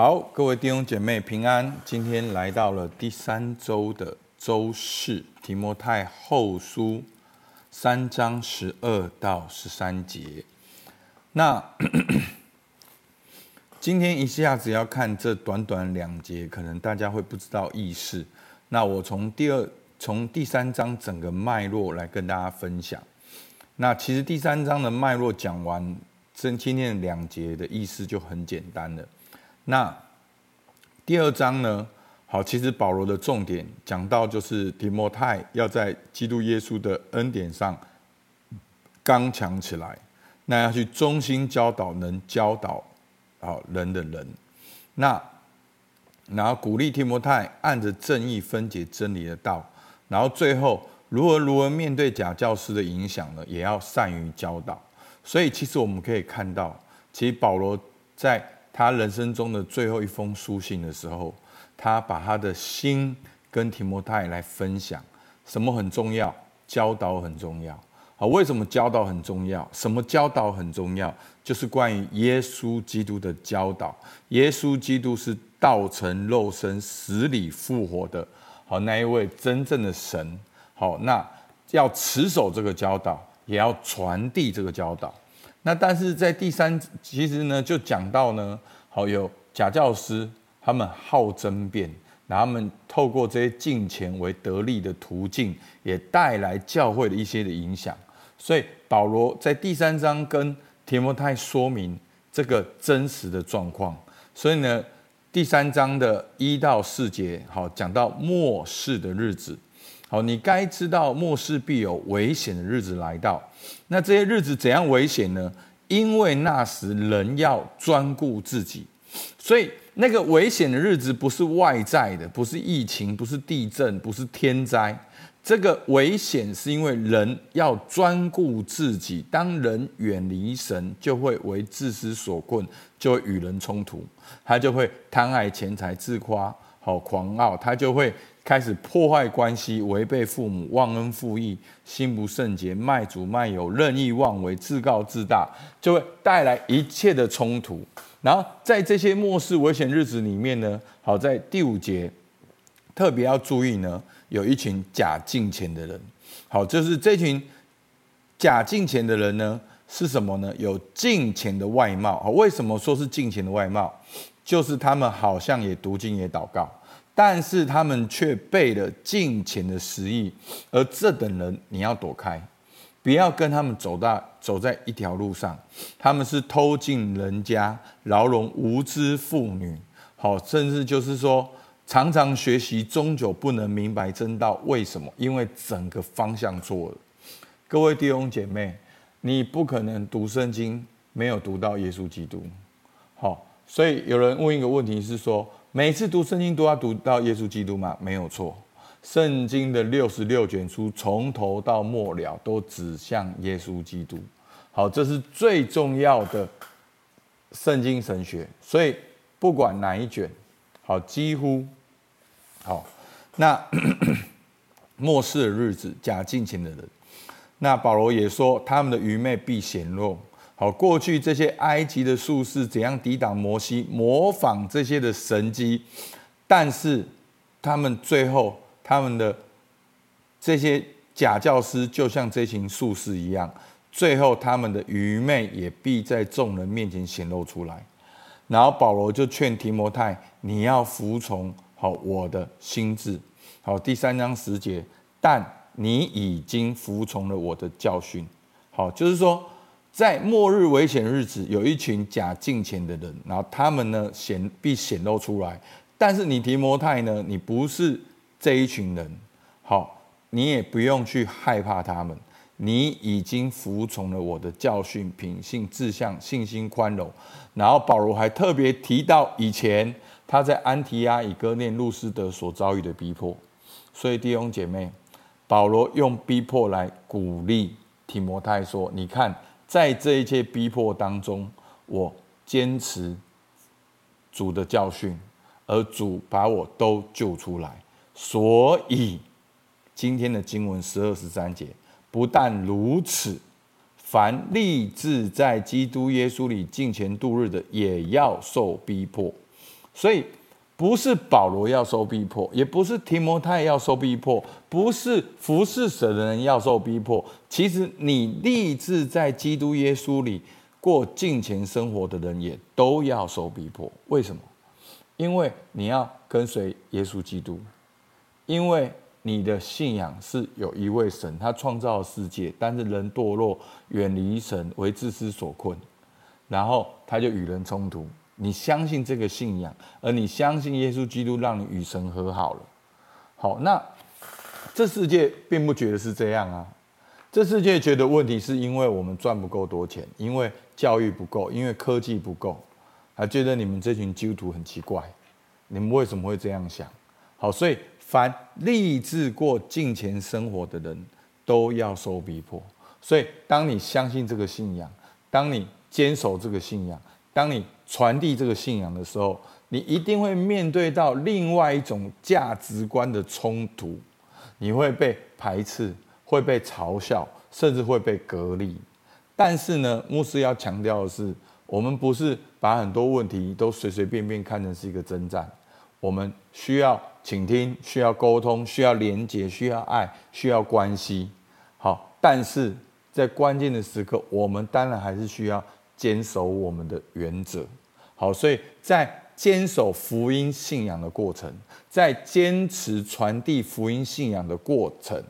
好，各位弟兄姐妹平安。今天来到了第三周的周四，提摩太后书三章十二到十三节。那 今天一下子要看这短短两节，可能大家会不知道意思。那我从第二、从第三章整个脉络来跟大家分享。那其实第三章的脉络讲完，这今天的两节的意思就很简单了。那第二章呢？好，其实保罗的重点讲到就是提摩太要在基督耶稣的恩典上刚强起来，那要去忠心教导能教导好人的人。那然后鼓励提摩太按着正义分解真理的道，然后最后如何如何面对假教师的影响呢？也要善于教导。所以其实我们可以看到，其实保罗在他人生中的最后一封书信的时候，他把他的心跟提摩太来分享。什么很重要？教导很重要。好，为什么教导很重要？什么教导很重要？就是关于耶稣基督的教导。耶稣基督是道成肉身、死里复活的。好，那一位真正的神。好，那要持守这个教导，也要传递这个教导。那但是在第三，其实呢，就讲到呢，好有假教师，他们好争辩，然后他们透过这些金钱为得利的途径，也带来教会的一些的影响。所以保罗在第三章跟提摩太说明这个真实的状况。所以呢，第三章的一到四节，好讲到末世的日子。好，你该知道末世必有危险的日子来到。那这些日子怎样危险呢？因为那时人要专顾自己，所以那个危险的日子不是外在的，不是疫情，不是地震，不是天灾。这个危险是因为人要专顾自己。当人远离神，就会为自私所困，就会与人冲突，他就会贪爱钱财、自夸、好狂傲，他就会。开始破坏关系，违背父母，忘恩负义，心不圣洁，卖主卖友，任意妄为，自高自大，就会带来一切的冲突。然后在这些末世危险日子里面呢，好，在第五节特别要注意呢，有一群假敬虔的人。好，就是这群假敬虔的人呢，是什么呢？有敬虔的外貌。好，为什么说是敬虔的外貌？就是他们好像也读经也祷告。但是他们却背了敬虔的实意，而这等人你要躲开，不要跟他们走到走在一条路上。他们是偷进人家，牢笼无知妇女，好，甚至就是说常常学习，终究不能明白真道。为什么？因为整个方向错了。各位弟兄姐妹，你不可能读圣经没有读到耶稣基督。好，所以有人问一个问题是说，每次读圣经都要读到耶稣基督吗？没有错，圣经的六十六卷书从头到末了都指向耶稣基督。好，这是最重要的圣经神学。所以不管哪一卷，好，几乎好。那 末世的日子，假敬虔的人，那保罗也说，他们的愚昧必显露。好，过去这些埃及的术士怎样抵挡摩西，模仿这些的神迹，但是他们最后，他们的这些假教师就像这群术士一样，最后他们的愚昧也必在众人面前显露出来。然后保罗就劝提摩太，你要服从好我的心智。好，第三章十节，但你已经服从了我的教训。好，就是说。在末日危险日子，有一群假敬虔的人，然后他们呢显必显露出来。但是你提摩太呢，你不是这一群人，好，你也不用去害怕他们。你已经服从了我的教训，品性、志向、信心、宽容。然后保罗还特别提到以前他在安提阿、以哥念、路斯德所遭遇的逼迫。所以弟兄姐妹，保罗用逼迫来鼓励提摩太说：“你看。”在这一切逼迫当中，我坚持主的教训，而主把我都救出来。所以今天的经文十二十三节，不但如此，凡立志在基督耶稣里敬虔度日的，也要受逼迫。所以不是保罗要受逼迫，也不是提摩太要受逼迫，不是服侍神的人要受逼迫。其实你立志在基督耶稣里过敬虔生活的人，也都要受逼迫。为什么？因为你要跟随耶稣基督，因为你的信仰是有一位神，他创造了世界，但是人堕落，远离神，为自私所困，然后他就与人冲突。你相信这个信仰，而你相信耶稣基督让你与神和好了。好，那这世界并不觉得是这样啊。这世界觉得问题是因为我们赚不够多钱，因为教育不够，因为科技不够，还觉得你们这群基督徒很奇怪。你们为什么会这样想？好，所以凡立志过敬虔生活的人都要受逼迫。所以，当你相信这个信仰，当你坚守这个信仰，当你传递这个信仰的时候，你一定会面对到另外一种价值观的冲突，你会被排斥，会被嘲笑，甚至会被隔离。但是呢，牧师要强调的是，我们不是把很多问题都随随便便看成是一个征战，我们需要倾听，需要沟通，需要连接，需要爱，需要关系。好，但是在关键的时刻，我们当然还是需要坚守我们的原则。好，所以在坚守福音信仰的过程，在坚持传递福音信仰的过程，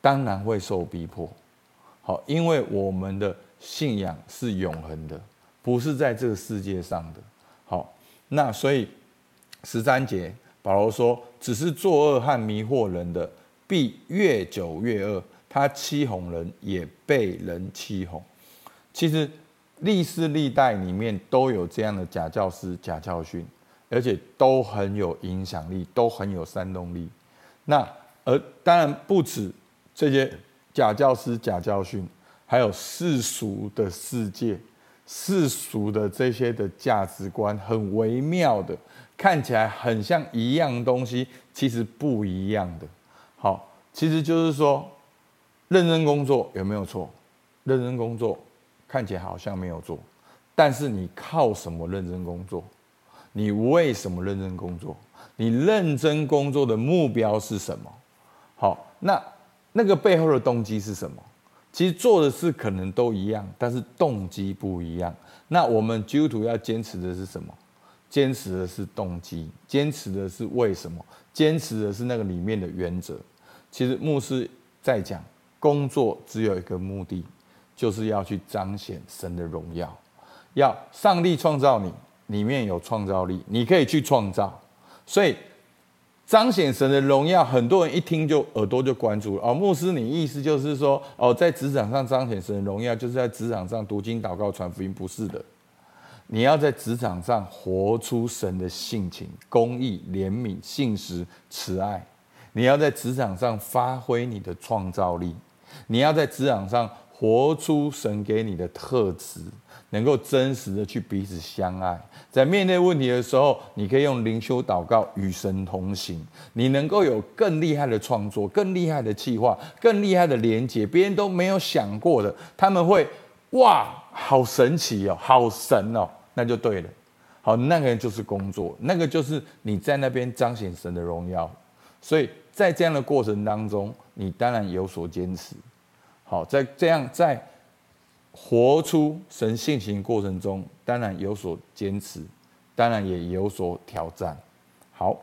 当然会受逼迫。好，因为我们的信仰是永恒的，不是在这个世界上的。好，那所以十三节保罗说：“只是作恶和迷惑人的，必越久越恶。他欺哄人，也被人欺哄。”其实。历世历代里面都有这样的假教师、假教训，而且都很有影响力，都很有煽动力。那而当然不止这些假教师、假教训，还有世俗的世界、世俗的这些的价值观，很微妙的，看起来很像一样东西，其实不一样的。好，其实就是说，认真工作有没有错？认真工作。看起来好像没有做，但是你靠什么认真工作？你为什么认真工作？你认真工作的目标是什么？好，那那个背后的动机是什么？其实做的事可能都一样，但是动机不一样。那我们基督徒要坚持的是什么？坚持的是动机，坚持的是为什么？坚持的是那个里面的原则。其实牧师在讲，工作只有一个目的。就是要去彰显神的荣耀，要上帝创造你，里面有创造力，你可以去创造。所以彰显神的荣耀，很多人一听就耳朵就关注了。哦，牧师，你意思就是说，哦，在职场上彰显神的荣耀，就是在职场上读经、祷告、传福音？不是的，你要在职场上活出神的性情、公义、怜悯、信实、慈爱。你要在职场上发挥你的创造力，你要在职场上。活出神给你的特质，能够真实的去彼此相爱，在面对问题的时候，你可以用灵修祷告与神同行。你能够有更厉害的创作、更厉害的计划、更厉害的连接，别人都没有想过的，他们会哇，好神奇哦，好神哦，那就对了。好，那个人就是工作，那个就是你在那边彰显神的荣耀。所以在这样的过程当中，你当然有所坚持。好，在这样在活出神性情过程中，当然有所坚持，当然也有所挑战。好，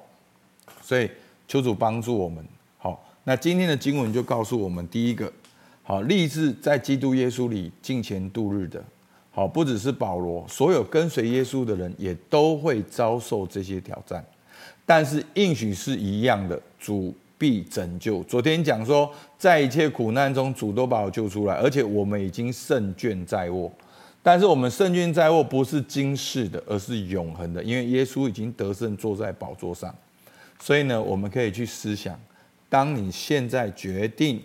所以求主帮助我们。好，那今天的经文就告诉我们，第一个，好，立志在基督耶稣里敬虔度日的，好，不只是保罗，所有跟随耶稣的人也都会遭受这些挑战，但是应许是一样的，主。必拯救。昨天讲说，在一切苦难中，主都把我救出来，而且我们已经胜券在握。但是我们胜券在握不是今世的，而是永恒的，因为耶稣已经得胜，坐在宝座上。所以呢，我们可以去思想：当你现在决定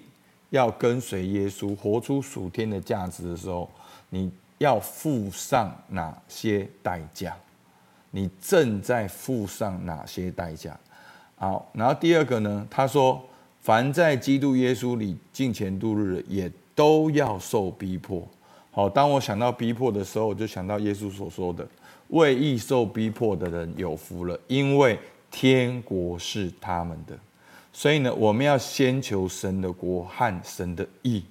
要跟随耶稣，活出属天的价值的时候，你要付上哪些代价？你正在付上哪些代价？好，然后第二个呢？他说：“凡在基督耶稣里敬虔度日的，也都要受逼迫。”好，当我想到逼迫的时候，我就想到耶稣所说的：“为义受逼迫的人有福了，因为天国是他们的。所以呢，我们要先求神的国和神的义。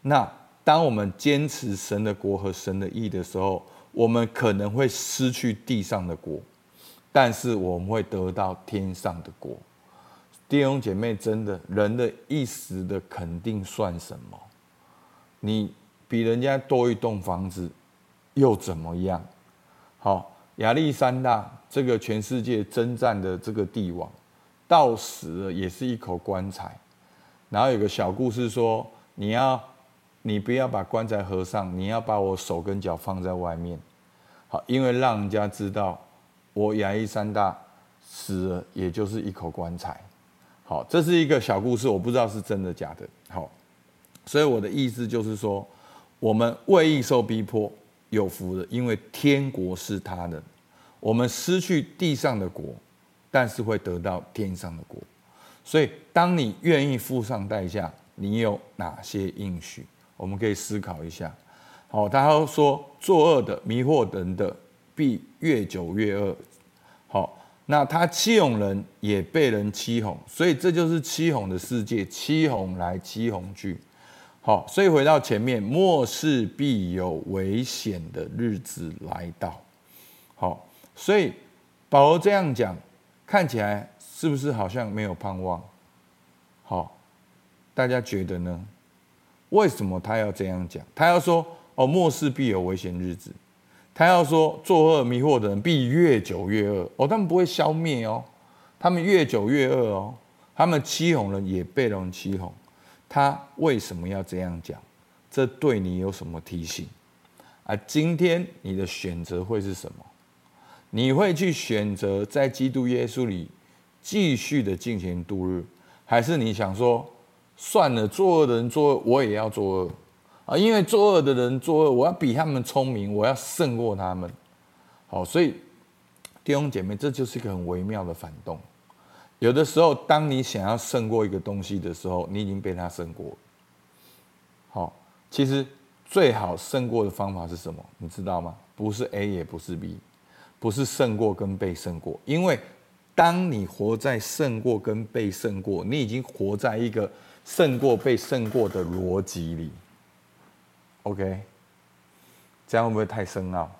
那当我们坚持神的国和神的义的时候，我们可能会失去地上的国，但是我们会得到天上的国。弟兄姐妹，真的，人的一时的肯定算什么？你比人家多一栋房子，又怎么样？好，亚历山大这个全世界征战的这个帝王。到死了也是一口棺材，然后有个小故事说，你要，你不要把棺材合上，你要把我手跟脚放在外面，好，因为让人家知道我亚历山大死了，也就是一口棺材。好，这是一个小故事，我不知道是真的假的。好，所以我的意思就是说，我们为义受逼迫有福了，因为天国是他的，我们失去地上的国。但是会得到天上的国，所以当你愿意付上代价，你有哪些应许？我们可以思考一下。好，他说作恶的迷惑人的，必越久越恶。好，那他欺哄人，也被人欺哄，所以这就是欺哄的世界，欺哄来欺哄去。好，所以回到前面，末世必有危险的日子来到。好，所以保罗这样讲。看起来是不是好像没有盼望？好，大家觉得呢？为什么他要这样讲？他要说哦，末世必有危险日子。他要说作恶迷惑的人必越久越恶哦，他们不会消灭哦，他们越久越恶哦，他们欺哄人也被人欺哄。他为什么要这样讲？这对你有什么提醒？而今天你的选择会是什么？你会去选择在基督耶稣里继续的进行度日，还是你想说算了，作恶的人作恶，我也要作恶啊？因为作恶的人作恶，我要比他们聪明，我要胜过他们。好，所以弟兄姐妹，这就是一个很微妙的反动。有的时候，当你想要胜过一个东西的时候，你已经被他胜过。好，其实最好胜过的方法是什么？你知道吗？不是 A，也不是 B。不是胜过跟被胜过，因为当你活在胜过跟被胜过，你已经活在一个胜过被胜过的逻辑里。OK，这样会不会太深奥？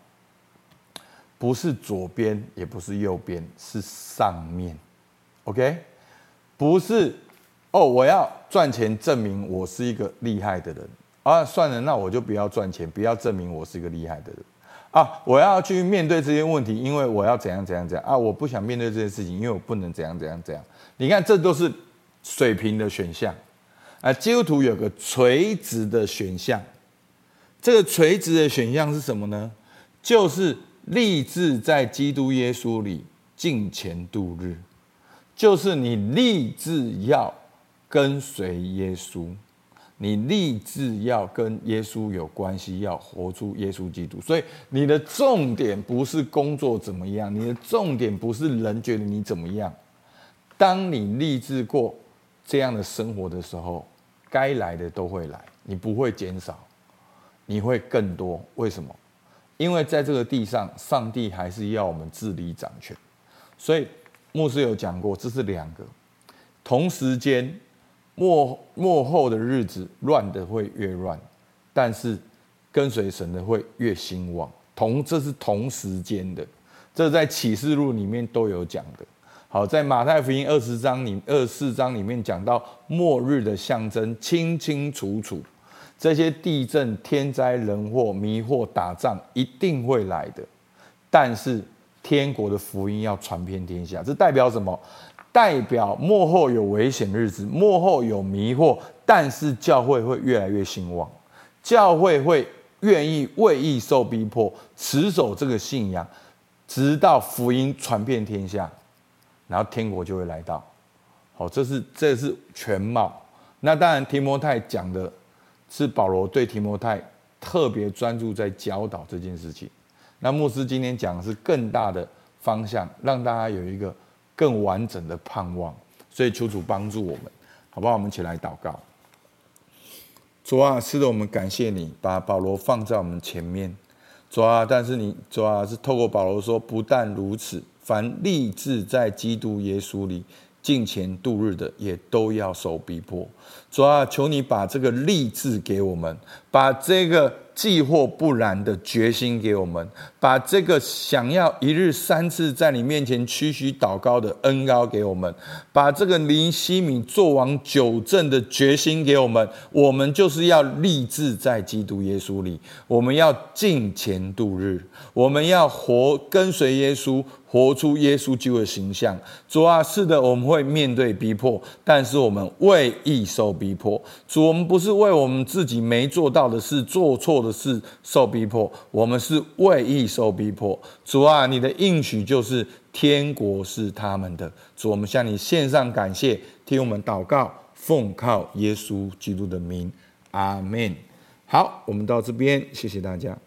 不是左边，也不是右边，是上面。OK，不是哦，我要赚钱证明我是一个厉害的人啊，算了，那我就不要赚钱，不要证明我是一个厉害的人。啊！我要去面对这些问题，因为我要怎样怎样怎样啊！我不想面对这些事情，因为我不能怎样怎样怎样。你看，这都是水平的选项。啊，基督徒有个垂直的选项，这个垂直的选项是什么呢？就是立志在基督耶稣里敬虔度日，就是你立志要跟随耶稣。你立志要跟耶稣有关系，要活出耶稣基督，所以你的重点不是工作怎么样，你的重点不是人觉得你怎么样。当你立志过这样的生活的时候，该来的都会来，你不会减少，你会更多。为什么？因为在这个地上，上帝还是要我们治理掌权。所以牧师有讲过，这是两个同时间。末末后的日子，乱的会越乱，但是跟随神的会越兴旺。同这是同时间的，这在启示录里面都有讲的。好，在马太福音二十章里二十四章里面讲到末日的象征，清清楚楚。这些地震、天灾人祸、迷惑、打仗一定会来的，但是天国的福音要传遍天下，这代表什么？代表幕后有危险日子，幕后有迷惑，但是教会会越来越兴旺，教会会愿意为义受逼迫，持守这个信仰，直到福音传遍天下，然后天国就会来到。好，这是这是全貌。那当然，提摩太讲的是保罗对提摩太特别专注在教导这件事情。那牧师今天讲的是更大的方向，让大家有一个。更完整的盼望，所以求主帮助我们，好不好？我们一起来祷告。主啊，是的，我们感谢你把保罗放在我们前面。主啊，但是你主啊是透过保罗说，不但如此，凡立志在基督耶稣里敬虔度日的，也都要受逼迫。主啊，求你把这个立志给我们，把这个。既或不然的决心给我们，把这个想要一日三次在你面前屈膝祷告的恩膏给我们，把这个林西米做王九正的决心给我们。我们就是要立志在基督耶稣里，我们要敬虔度日，我们要活跟随耶稣。活出耶稣基督的形象。主啊，是的，我们会面对逼迫，但是我们为义受逼迫。主，我们不是为我们自己没做到的事、做错的事受逼迫，我们是为义受逼迫。主啊，你的应许就是天国是他们的。主，我们向你献上感谢，听我们祷告，奉靠耶稣基督的名，阿门。好，我们到这边，谢谢大家。